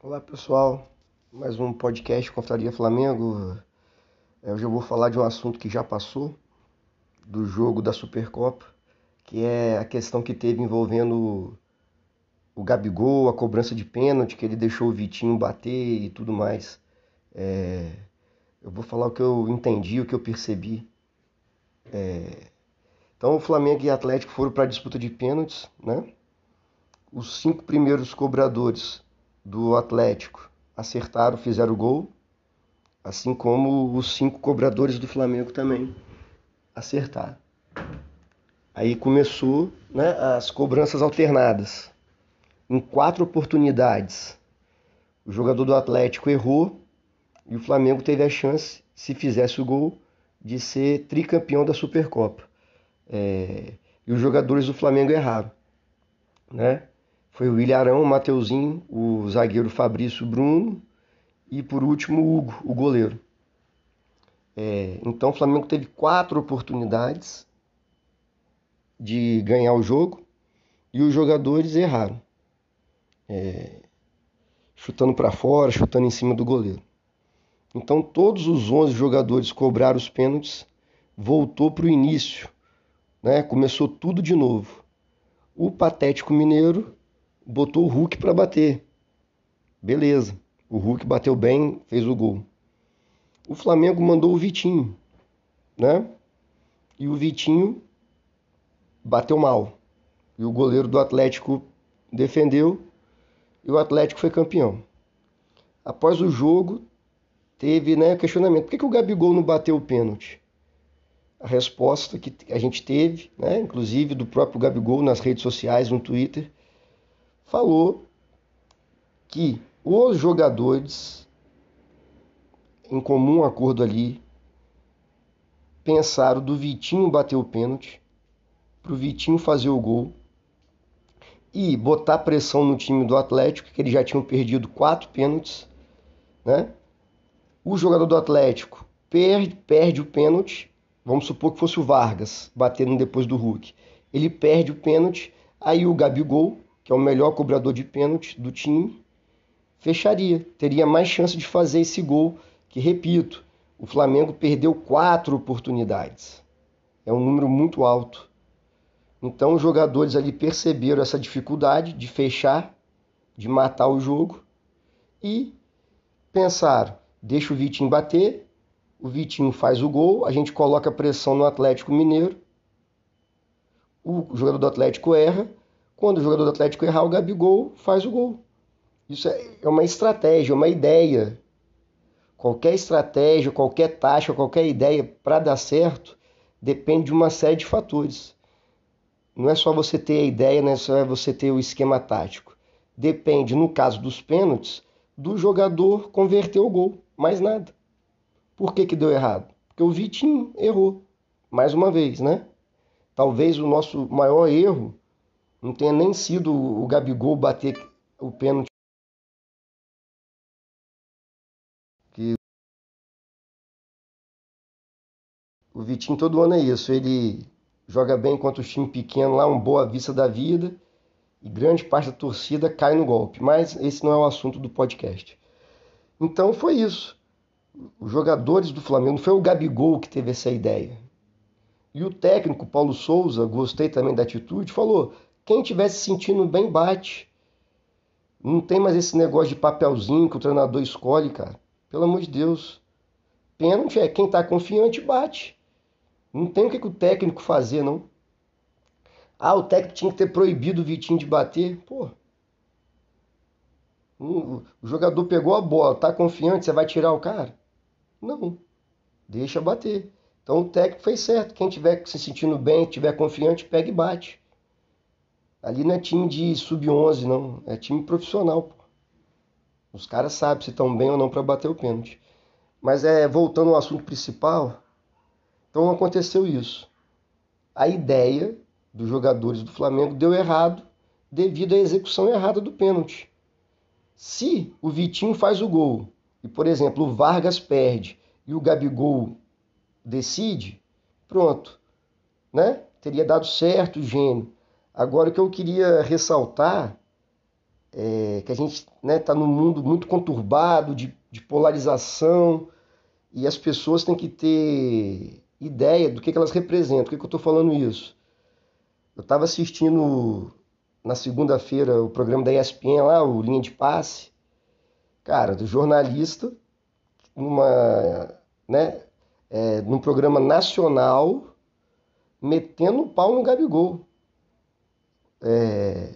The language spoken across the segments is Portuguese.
Olá pessoal, mais um podcast Confraria Flamengo. É, hoje eu vou falar de um assunto que já passou, do jogo da Supercopa, que é a questão que teve envolvendo o Gabigol, a cobrança de pênalti, que ele deixou o Vitinho bater e tudo mais. É, eu vou falar o que eu entendi, o que eu percebi. É, então o Flamengo e o Atlético foram para a disputa de pênaltis, né? Os cinco primeiros cobradores do Atlético acertaram, fizeram o gol, assim como os cinco cobradores do Flamengo também acertaram. Aí começou né, as cobranças alternadas. Em quatro oportunidades, o jogador do Atlético errou e o Flamengo teve a chance, se fizesse o gol, de ser tricampeão da Supercopa. É... E os jogadores do Flamengo erraram. Né? Foi o Ilharão, o Mateuzinho, o zagueiro Fabrício Bruno e por último o Hugo, o goleiro. É, então o Flamengo teve quatro oportunidades de ganhar o jogo e os jogadores erraram. É, chutando para fora, chutando em cima do goleiro. Então todos os 11 jogadores cobraram os pênaltis, voltou para o início, né? começou tudo de novo. O Patético Mineiro botou o Hulk para bater. Beleza. O Hulk bateu bem, fez o gol. O Flamengo mandou o Vitinho, né? E o Vitinho bateu mal. E o goleiro do Atlético defendeu e o Atlético foi campeão. Após o jogo, teve né, questionamento: por que, que o Gabigol não bateu o pênalti? A resposta que a gente teve, né, inclusive do próprio Gabigol nas redes sociais, no Twitter, falou que os jogadores, em comum acordo ali, pensaram do Vitinho bater o pênalti, para o Vitinho fazer o gol e botar pressão no time do Atlético, que eles já tinham perdido quatro pênaltis, né? O jogador do Atlético perde, perde o pênalti, vamos supor que fosse o Vargas batendo depois do Hulk. Ele perde o pênalti, aí o Gabigol que é o melhor cobrador de pênalti do time, fecharia, teria mais chance de fazer esse gol, que repito, o Flamengo perdeu quatro oportunidades. É um número muito alto. Então os jogadores ali perceberam essa dificuldade de fechar, de matar o jogo e pensaram: deixa o Vitinho bater, o Vitinho faz o gol, a gente coloca pressão no Atlético Mineiro, o jogador do Atlético erra, quando o jogador do Atlético errar, o Gabigol faz o gol. Isso é, é uma estratégia, uma ideia. Qualquer estratégia, qualquer taxa, qualquer ideia para dar certo depende de uma série de fatores. Não é só você ter a ideia, não é só você ter o esquema tático. Depende, no caso dos pênaltis, do jogador converter o gol. Mais nada. Por que, que deu errado? Porque o Vitinho errou. Mais uma vez, né? Talvez o nosso maior erro não tenha nem sido o Gabigol bater o pênalti. Que o Vitinho todo ano é isso, ele joga bem contra os times pequenos lá, um boa vista da vida, e grande parte da torcida cai no golpe. Mas esse não é o assunto do podcast. Então foi isso. Os jogadores do Flamengo, não foi o Gabigol que teve essa ideia. E o técnico Paulo Souza, gostei também da atitude, falou: quem estiver se sentindo bem, bate. Não tem mais esse negócio de papelzinho que o treinador escolhe, cara. Pelo amor de Deus. Pênalti é quem está confiante, bate. Não tem o que, que o técnico fazer, não. Ah, o técnico tinha que ter proibido o Vitinho de bater. Pô. O jogador pegou a bola, tá confiante, você vai tirar o cara? Não. Deixa bater. Então o técnico fez certo. Quem estiver se sentindo bem, estiver confiante, pega e bate. Ali não é time de sub-11, não. É time profissional, pô. Os caras sabem se estão bem ou não para bater o pênalti. Mas é voltando ao assunto principal, então aconteceu isso. A ideia dos jogadores do Flamengo deu errado devido à execução errada do pênalti. Se o Vitinho faz o gol e, por exemplo, o Vargas perde e o Gabigol decide, pronto, né? Teria dado certo o gênio. Agora, o que eu queria ressaltar é, que a gente está né, tá num mundo muito conturbado, de, de, polarização, e as pessoas têm que ter ideia do que, que elas representam. Por que, que eu estou falando isso? Eu estava assistindo na segunda-feira o programa da ESPN lá, o Linha de Passe, cara, do jornalista, numa, né, é, num programa nacional, metendo o pau no Gabigol. É,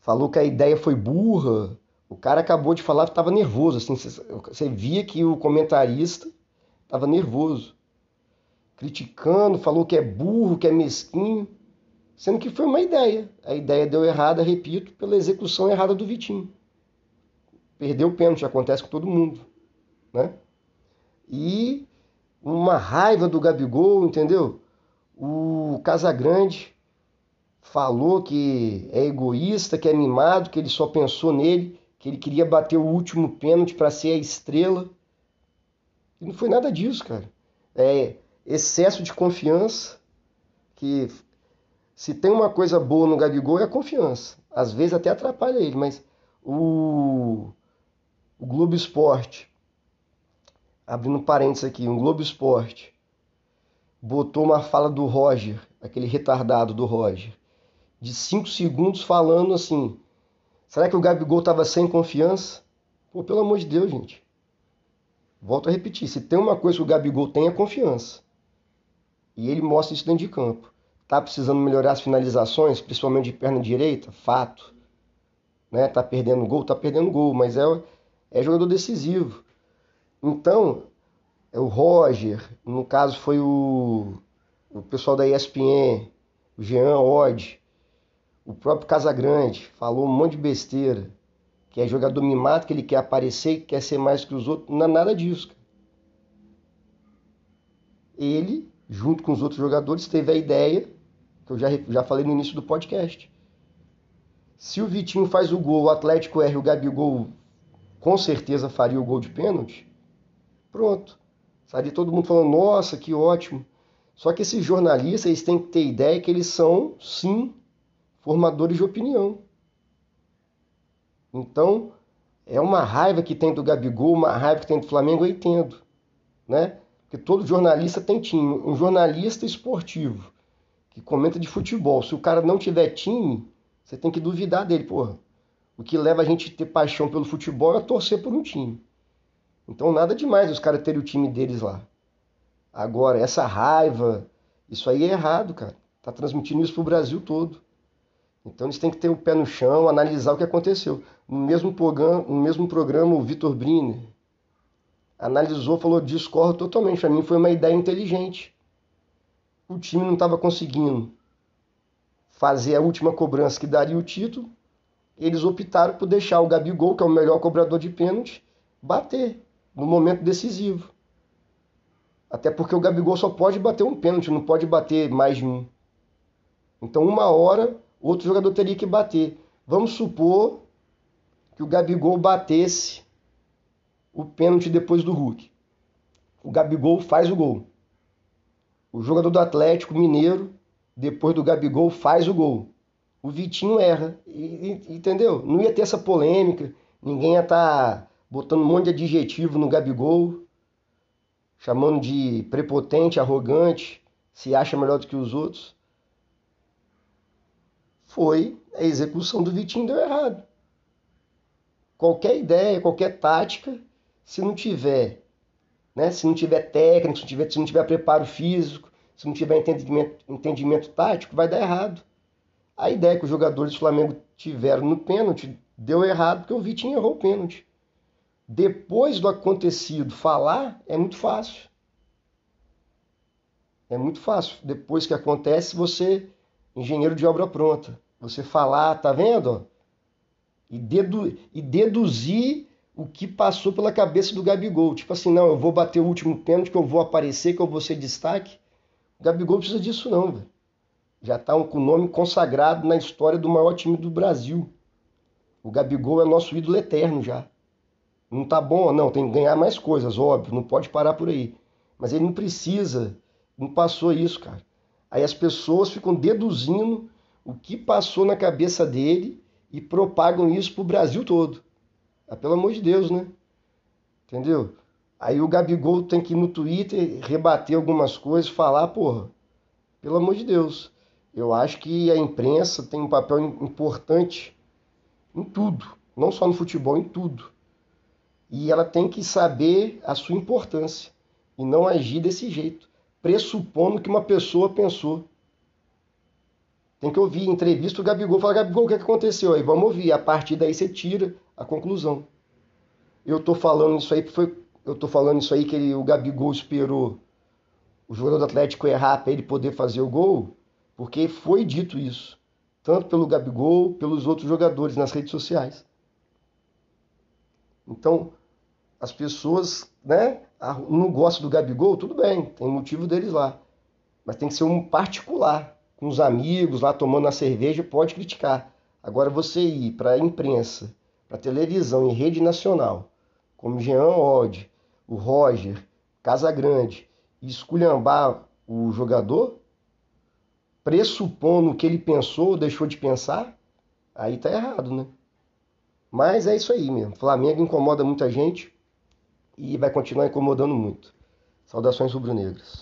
falou que a ideia foi burra. O cara acabou de falar que estava nervoso. Assim, você via que o comentarista estava nervoso. Criticando, falou que é burro, que é mesquinho. Sendo que foi uma ideia. A ideia deu errada, repito, pela execução errada do Vitinho. Perdeu o pênalti, acontece com todo mundo. Né? E uma raiva do Gabigol, entendeu? O Casagrande falou que é egoísta, que é mimado, que ele só pensou nele, que ele queria bater o último pênalti para ser a estrela. E não foi nada disso, cara. É excesso de confiança, que se tem uma coisa boa no Gabigol é a confiança. Às vezes até atrapalha ele, mas o, o Globo Esporte, abrindo parênteses aqui, o Globo Esporte botou uma fala do Roger, aquele retardado do Roger, de 5 segundos falando assim: será que o Gabigol estava sem confiança? Pô, pelo amor de Deus, gente. Volto a repetir: se tem uma coisa que o Gabigol tem é confiança. E ele mostra isso dentro de campo. Tá precisando melhorar as finalizações, principalmente de perna direita? Fato. Né? Tá perdendo gol? Tá perdendo gol, mas é, é jogador decisivo. Então, é o Roger, no caso foi o, o pessoal da ESPN, o Jean Odd, o próprio Casagrande falou um monte de besteira, que é jogador mimado, que ele quer aparecer, que quer ser mais que os outros. Não é nada disso. Ele, junto com os outros jogadores, teve a ideia, que eu já, já falei no início do podcast. Se o Vitinho faz o gol, o Atlético erra o Gabigol com certeza faria o gol de pênalti. Pronto. Estaria todo mundo falando, nossa, que ótimo. Só que esses jornalistas, eles têm que ter ideia que eles são, sim, formadores de opinião. Então, é uma raiva que tem do Gabigol, uma raiva que tem do Flamengo, eu entendo. Né? Porque todo jornalista tem time. Um jornalista esportivo que comenta de futebol, se o cara não tiver time, você tem que duvidar dele, porra. O que leva a gente a ter paixão pelo futebol é torcer por um time. Então nada demais os caras terem o time deles lá. Agora, essa raiva, isso aí é errado, cara. Tá transmitindo isso pro Brasil todo. Então eles têm que ter o pé no chão, analisar o que aconteceu. No mesmo programa, no mesmo programa o Vitor Briner analisou, falou discordo totalmente. Para mim foi uma ideia inteligente. O time não estava conseguindo fazer a última cobrança que daria o título. Eles optaram por deixar o Gabigol, que é o melhor cobrador de pênalti, bater no momento decisivo. Até porque o Gabigol só pode bater um pênalti, não pode bater mais de um. Então, uma hora outro jogador teria que bater. Vamos supor que o Gabigol batesse o pênalti depois do Hulk. O Gabigol faz o gol. O jogador do Atlético Mineiro, depois do Gabigol, faz o gol. O Vitinho erra. E, e, entendeu? Não ia ter essa polêmica. Ninguém ia estar tá botando um monte de adjetivo no Gabigol, chamando de prepotente, arrogante, se acha melhor do que os outros foi a execução do Vitinho deu errado. Qualquer ideia, qualquer tática, se não tiver, né, se não tiver técnica, se não tiver, se não tiver preparo físico, se não tiver entendimento, entendimento tático, vai dar errado. A ideia que os jogadores do Flamengo tiveram no pênalti deu errado porque o Vitinho errou o pênalti. Depois do acontecido, falar é muito fácil. É muito fácil. Depois que acontece, você engenheiro de obra pronta. Você falar, tá vendo? E, dedu e deduzir o que passou pela cabeça do Gabigol. Tipo assim, não, eu vou bater o último pênalti, que eu vou aparecer, que eu vou ser destaque. O Gabigol precisa disso não, velho. Já está com o nome consagrado na história do maior time do Brasil. O Gabigol é nosso ídolo eterno já. Não tá bom, não, tem que ganhar mais coisas, óbvio, não pode parar por aí. Mas ele não precisa, não passou isso, cara. Aí as pessoas ficam deduzindo o que passou na cabeça dele e propagam isso pro Brasil todo. Ah, pelo amor de Deus, né? Entendeu? Aí o Gabigol tem que ir no Twitter rebater algumas coisas, falar, porra, pelo amor de Deus. Eu acho que a imprensa tem um papel importante em tudo, não só no futebol, em tudo. E ela tem que saber a sua importância e não agir desse jeito, pressupondo que uma pessoa pensou. Tem que ouvir entrevista o Gabigol, falar, Gabigol, o que, é que aconteceu? Aí vamos ouvir, a partir daí você tira a conclusão. Eu tô falando isso aí, foi, eu tô falando isso aí que ele, o Gabigol esperou o jogador do Atlético errar para ele poder fazer o gol, porque foi dito isso, tanto pelo Gabigol, pelos outros jogadores nas redes sociais. Então, as pessoas, né, não gostam do Gabigol, tudo bem, tem motivo deles lá. Mas tem que ser um particular, com os amigos lá tomando a cerveja, pode criticar. Agora você ir para a imprensa, para televisão e rede nacional, como Jean Odd, o Roger, Casagrande, e esculhambar o jogador, pressupondo que ele pensou ou deixou de pensar, aí tá errado, né? Mas é isso aí mesmo. Flamengo incomoda muita gente e vai continuar incomodando muito. Saudações rubro-negras.